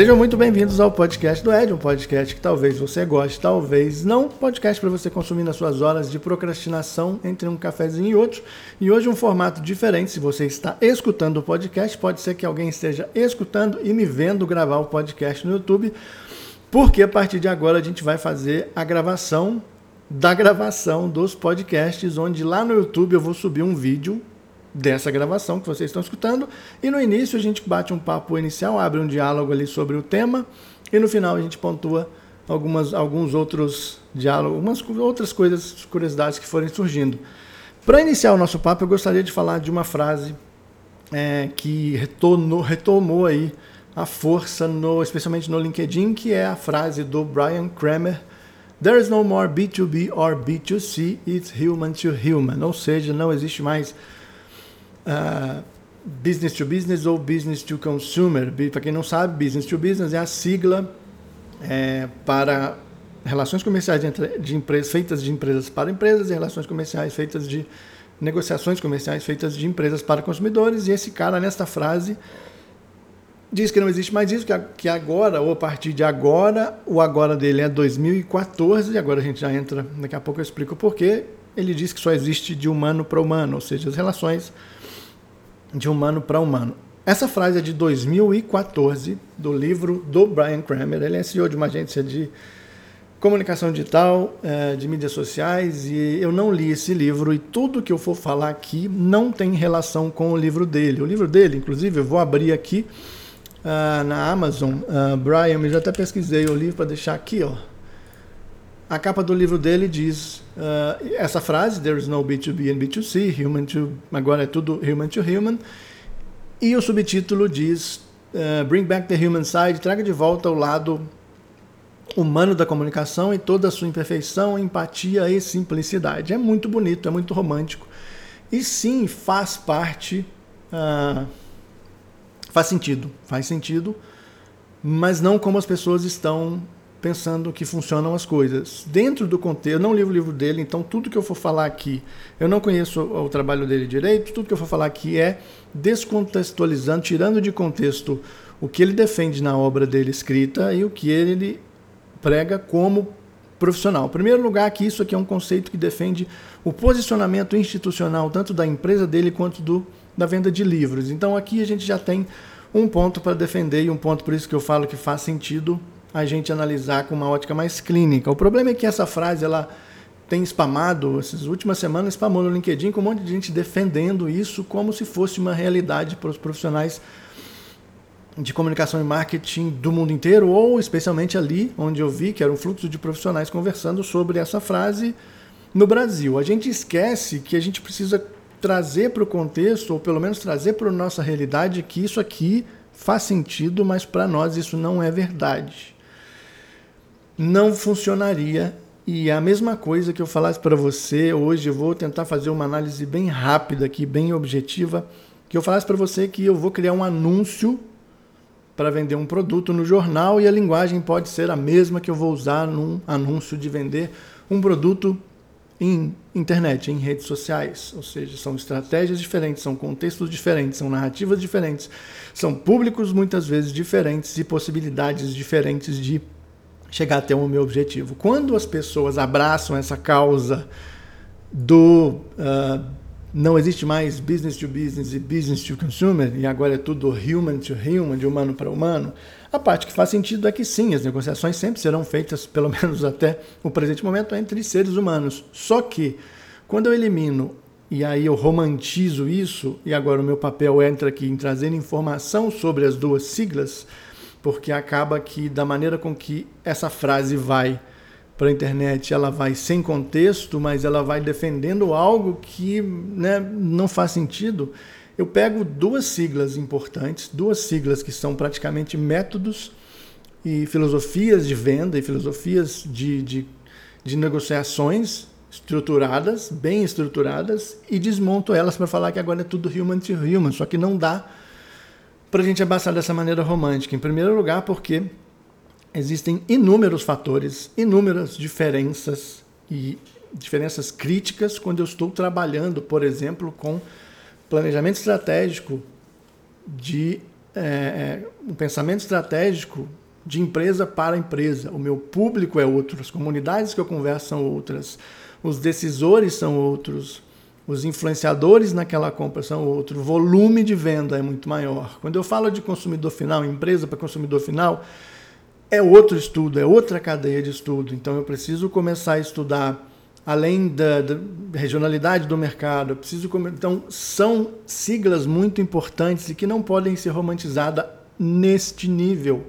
Sejam muito bem-vindos ao podcast do Ed, um podcast que talvez você goste, talvez não. Podcast para você consumir nas suas horas de procrastinação entre um cafezinho e outro. E hoje um formato diferente. Se você está escutando o podcast, pode ser que alguém esteja escutando e me vendo gravar o podcast no YouTube, porque a partir de agora a gente vai fazer a gravação da gravação dos podcasts, onde lá no YouTube eu vou subir um vídeo dessa gravação que vocês estão escutando. E no início a gente bate um papo inicial, abre um diálogo ali sobre o tema e no final a gente pontua algumas, alguns outros diálogos, algumas outras coisas, curiosidades que forem surgindo. Para iniciar o nosso papo, eu gostaria de falar de uma frase é, que retornou, retomou aí a força, no, especialmente no LinkedIn, que é a frase do Brian Kramer. There is no more B2B or B2C, it's human to human. Ou seja, não existe mais uh, business to business ou business to consumer. Para quem não sabe, business to business é a sigla é, para relações comerciais de, de empresas feitas de empresas para empresas e relações comerciais feitas de negociações comerciais feitas de empresas para consumidores. E esse cara, nesta frase, diz que não existe mais isso, que agora, ou a partir de agora, o agora dele é 2014, e agora a gente já entra, daqui a pouco eu explico o porquê. Ele diz que só existe de humano para humano, ou seja, as relações de humano para humano. Essa frase é de 2014, do livro do Brian Kramer. Ele é CEO de uma agência de comunicação digital, é, de mídias sociais, e eu não li esse livro, e tudo que eu for falar aqui não tem relação com o livro dele. O livro dele, inclusive, eu vou abrir aqui uh, na Amazon. Uh, Brian, eu já até pesquisei o livro para deixar aqui, ó. A capa do livro dele diz uh, essa frase: There is no B2B and B2C, human to. Agora é tudo human to human. E o subtítulo diz: uh, Bring back the human side, traga de volta o lado humano da comunicação e toda a sua imperfeição, empatia e simplicidade. É muito bonito, é muito romântico. E sim, faz parte. Uh, faz sentido, faz sentido, mas não como as pessoas estão pensando que funcionam as coisas. Dentro do contexto, eu não li o livro dele, então tudo que eu for falar aqui, eu não conheço o, trabalho dele direito, tudo que eu for falar aqui é descontextualizando, tirando de contexto o que ele defende na obra dele escrita e o que ele prega como profissional. Em primeiro lugar, que isso aqui é um conceito que defende o posicionamento institucional tanto da empresa dele quanto do, da venda de livros. Então aqui a gente já tem um ponto para defender e um ponto por isso que eu falo que faz sentido a gente analisar com uma ótica mais clínica. O problema é que essa frase ela tem spamado, essas últimas semanas spamou no LinkedIn com um monte de gente defendendo isso como se fosse uma realidade para os profissionais de comunicação e marketing do mundo inteiro, ou especialmente ali onde eu vi que era um fluxo de profissionais conversando sobre essa frase no Brasil. A gente esquece que a gente precisa trazer para o contexto, ou pelo menos trazer para a nossa realidade, que isso aqui faz sentido, mas para nós isso não é verdade não funcionaria. E a mesma coisa que eu falasse para você hoje, eu vou tentar fazer uma análise bem rápida aqui, bem objetiva, que eu falasse para você que eu vou criar um anúncio para vender um produto no jornal e a linguagem pode ser a mesma que eu vou usar num anúncio de vender um produto em internet, em redes sociais. Ou seja, são estratégias diferentes, são contextos diferentes, são narrativas diferentes, são públicos muitas vezes diferentes e possibilidades diferentes de chegar até o meu objetivo. Quando as pessoas abraçam essa causa do uh, não existe mais business to business e business to consumer, e agora é tudo human to human, de humano para humano, a parte que faz sentido é que sim, as negociações sempre serão feitas, pelo menos até o presente momento, entre seres humanos. Só que, quando eu elimino e aí eu romantizo isso, e agora o meu papel entra aqui em trazer informação sobre as duas siglas, porque acaba que da maneira com que essa frase vai para a internet, ela vai sem contexto, mas ela vai defendendo algo que né, não faz sentido. Eu pego duas siglas importantes, duas siglas que são praticamente métodos e filosofias de venda e filosofias de, de, de negociações estruturadas, bem estruturadas, e desmonto elas para falar que agora é tudo human to human, só que não dá para a gente abraçar dessa maneira romântica. Em primeiro lugar, porque existem inúmeros fatores, inúmeras diferenças e diferenças críticas quando eu estou trabalhando, por exemplo, com planejamento estratégico de é, um pensamento estratégico de empresa para empresa. O meu público é outro, as comunidades que eu converso são outras, os decisores são outros, os influenciadores naquela compra são outros, o volume de venda é muito maior. Quando eu falo de consumidor final, empresa para consumidor final, é outro estudo, é outra cadeia de estudo. Então eu preciso começar a estudar além da, da regionalidade do mercado. Eu preciso então são siglas muito importantes e que não podem ser romantizadas neste nível,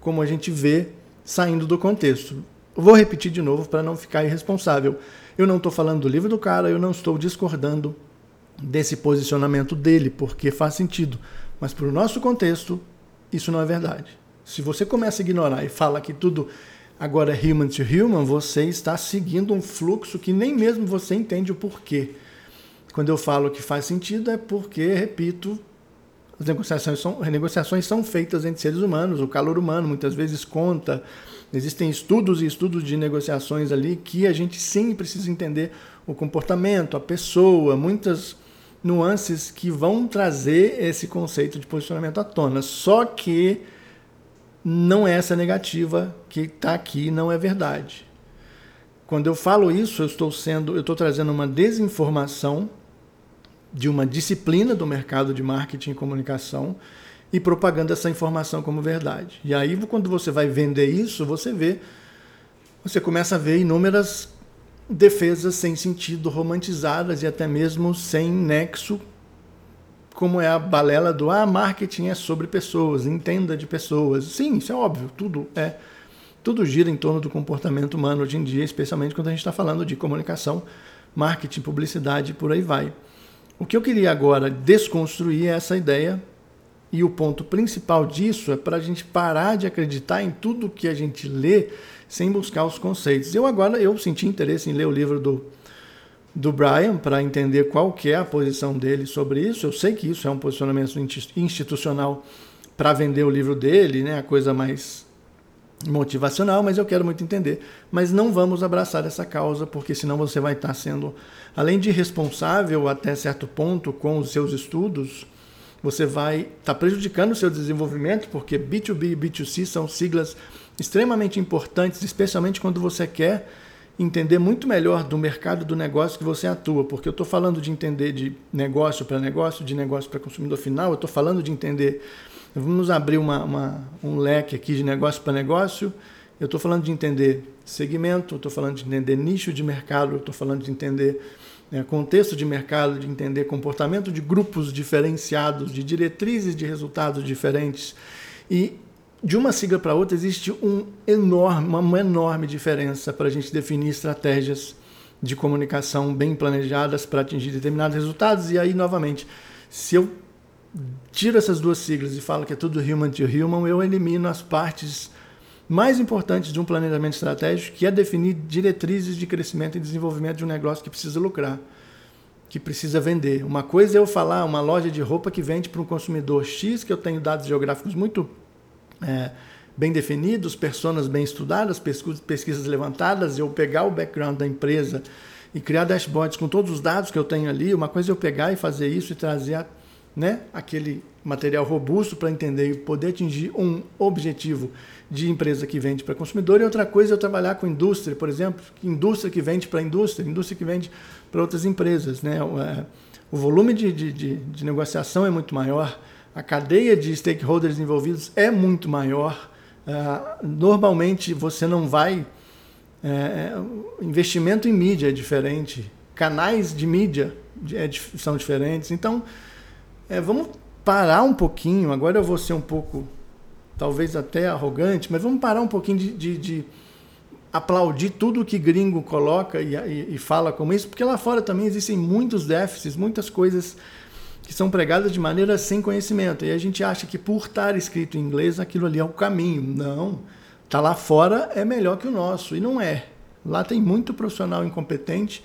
como a gente vê saindo do contexto. Vou repetir de novo para não ficar irresponsável. Eu não estou falando do livro do cara, eu não estou discordando desse posicionamento dele, porque faz sentido. Mas para o nosso contexto, isso não é verdade. Se você começa a ignorar e fala que tudo agora é human to human, você está seguindo um fluxo que nem mesmo você entende o porquê. Quando eu falo que faz sentido, é porque, repito, as negociações são, renegociações são feitas entre seres humanos, o calor humano muitas vezes conta. Existem estudos e estudos de negociações ali que a gente sim precisa entender o comportamento, a pessoa, muitas nuances que vão trazer esse conceito de posicionamento à tona. Só que não é essa negativa que está aqui, não é verdade. Quando eu falo isso, eu estou sendo, eu estou trazendo uma desinformação de uma disciplina do mercado de marketing e comunicação e propagando essa informação como verdade. E aí, quando você vai vender isso, você vê, você começa a ver inúmeras defesas sem sentido, romantizadas e até mesmo sem nexo como é a balela do ah, marketing é sobre pessoas, entenda de pessoas. Sim, isso é óbvio, tudo é. Tudo gira em torno do comportamento humano hoje em dia, especialmente quando a gente está falando de comunicação, marketing, publicidade por aí vai. O que eu queria agora desconstruir é essa ideia, e o ponto principal disso é para a gente parar de acreditar em tudo que a gente lê sem buscar os conceitos. Eu agora eu senti interesse em ler o livro do do Brian para entender qual que é a posição dele sobre isso. Eu sei que isso é um posicionamento institucional para vender o livro dele, né, a coisa mais motivacional, mas eu quero muito entender. Mas não vamos abraçar essa causa, porque senão você vai estar sendo, além de responsável até certo ponto com os seus estudos, você vai estar prejudicando o seu desenvolvimento, porque B2B e B2C são siglas extremamente importantes, especialmente quando você quer entender muito melhor do mercado do negócio que você atua, porque eu estou falando de entender de negócio para negócio, de negócio para consumidor final, eu estou falando de entender. Vamos abrir uma, uma, um leque aqui de negócio para negócio. Eu estou falando de entender segmento, estou falando de entender nicho de mercado, estou falando de entender né, contexto de mercado, de entender comportamento de grupos diferenciados, de diretrizes de resultados diferentes. E de uma sigla para outra existe um enorme, uma enorme diferença para a gente definir estratégias de comunicação bem planejadas para atingir determinados resultados. E aí, novamente, se eu tiro essas duas siglas e falo que é tudo human to human, eu elimino as partes mais importantes de um planejamento estratégico, que é definir diretrizes de crescimento e desenvolvimento de um negócio que precisa lucrar, que precisa vender. Uma coisa é eu falar uma loja de roupa que vende para um consumidor X, que eu tenho dados geográficos muito é, bem definidos, personas bem estudadas, pesquisas levantadas, eu pegar o background da empresa e criar dashboards com todos os dados que eu tenho ali. Uma coisa é eu pegar e fazer isso e trazer né, aquele material robusto para entender e poder atingir um objetivo de empresa que vende para consumidor. E outra coisa é eu trabalhar com indústria, por exemplo, indústria que vende para indústria, indústria que vende para outras empresas. Né? O, é, o volume de, de, de, de negociação é muito maior a cadeia de stakeholders envolvidos é muito maior. Uh, normalmente você não vai. É, investimento em mídia é diferente, canais de mídia é, são diferentes. Então, é, vamos parar um pouquinho. Agora eu vou ser um pouco, talvez até arrogante, mas vamos parar um pouquinho de, de, de aplaudir tudo que gringo coloca e, e, e fala como isso, porque lá fora também existem muitos déficits, muitas coisas que são pregadas de maneira sem conhecimento. E a gente acha que por estar escrito em inglês aquilo ali é o caminho. Não. Tá lá fora é melhor que o nosso e não é. Lá tem muito profissional incompetente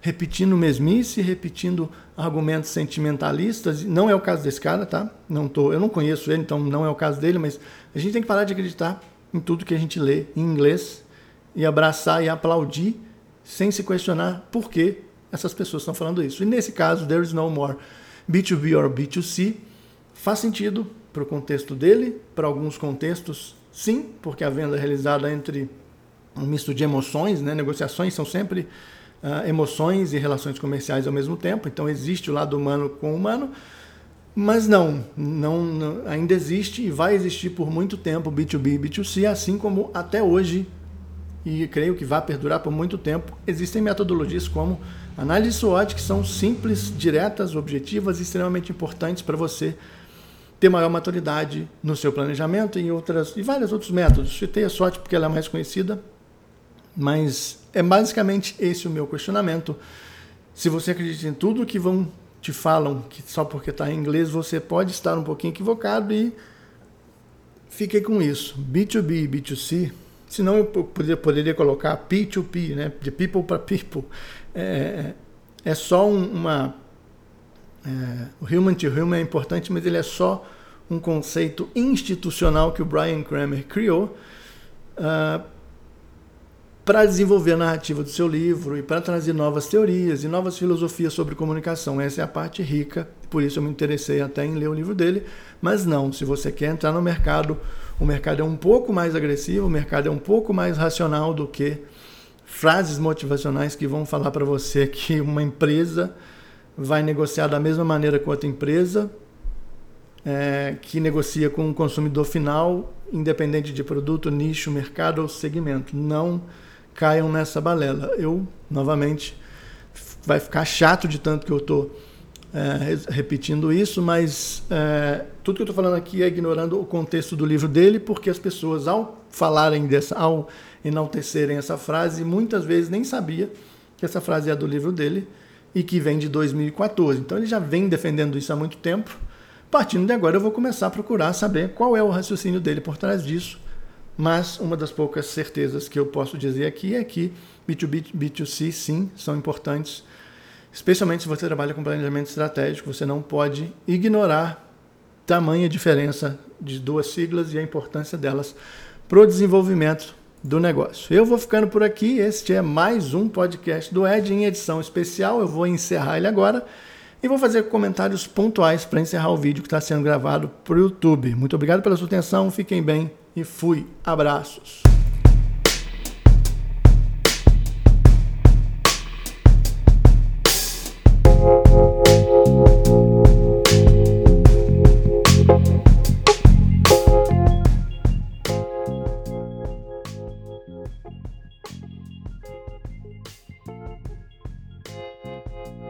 repetindo mesmice, repetindo argumentos sentimentalistas. Não é o caso desse cara, tá? Não tô, eu não conheço ele, então não é o caso dele, mas a gente tem que parar de acreditar em tudo que a gente lê em inglês e abraçar e aplaudir sem se questionar por que essas pessoas estão falando isso. E nesse caso, there is no more B2B ou B2C, faz sentido, para o contexto dele, para alguns contextos, sim, porque a venda é realizada entre um misto de emoções, né? negociações são sempre uh, emoções e relações comerciais ao mesmo tempo, então existe o lado humano com o humano, mas não, não, não, ainda existe e vai existir por muito tempo B2B e B2C, assim como até hoje, e creio que vai perdurar por muito tempo, existem metodologias como análise SWOT que são simples, diretas, objetivas e extremamente importantes para você ter maior maturidade no seu planejamento e outras e vários outros métodos. Citei a SWOT porque ela é mais conhecida, mas é basicamente esse o meu questionamento. Se você acredita em tudo que vão te falam que só porque está em inglês você pode estar um pouquinho equivocado e fiquei com isso. B2B e B2C, senão eu poderia, poderia colocar P2P, né? de people para people. É, é só um, uma. É, o human to human é importante, mas ele é só um conceito institucional que o Brian Kramer criou. Uh, para desenvolver a narrativa do seu livro e para trazer novas teorias e novas filosofias sobre comunicação. Essa é a parte rica, por isso eu me interessei até em ler o livro dele. Mas não, se você quer entrar no mercado, o mercado é um pouco mais agressivo, o mercado é um pouco mais racional do que frases motivacionais que vão falar para você que uma empresa vai negociar da mesma maneira com outra empresa, é, que negocia com o consumidor final, independente de produto, nicho, mercado ou segmento. Não caiam nessa balela. Eu, novamente, vai ficar chato de tanto que eu estou é, repetindo isso, mas é, tudo que eu estou falando aqui é ignorando o contexto do livro dele, porque as pessoas, ao falarem dessa, ao enaltecerem essa frase, muitas vezes nem sabia que essa frase é do livro dele e que vem de 2014. Então ele já vem defendendo isso há muito tempo. Partindo de agora, eu vou começar a procurar saber qual é o raciocínio dele por trás disso mas uma das poucas certezas que eu posso dizer aqui é que B2B e B2C sim são importantes, especialmente se você trabalha com planejamento estratégico, você não pode ignorar tamanha diferença de duas siglas e a importância delas para o desenvolvimento do negócio. Eu vou ficando por aqui. Este é mais um podcast do Ed em edição especial. Eu vou encerrar ele agora e vou fazer comentários pontuais para encerrar o vídeo que está sendo gravado para o YouTube. Muito obrigado pela sua atenção. Fiquem bem e fui. Abraços.